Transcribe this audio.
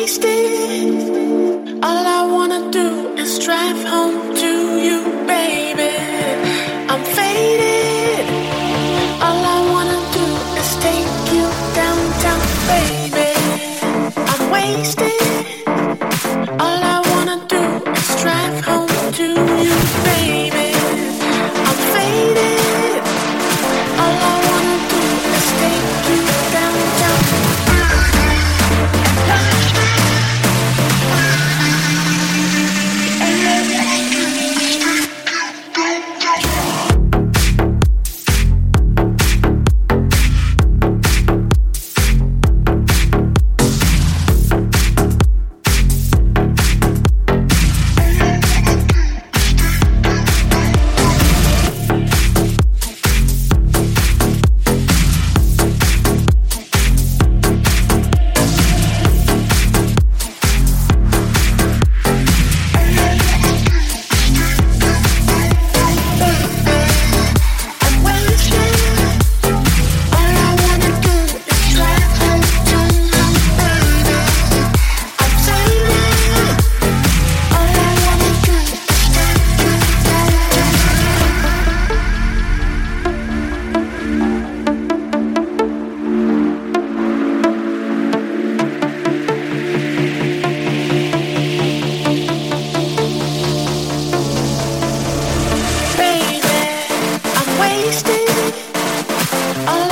wasted. Stay.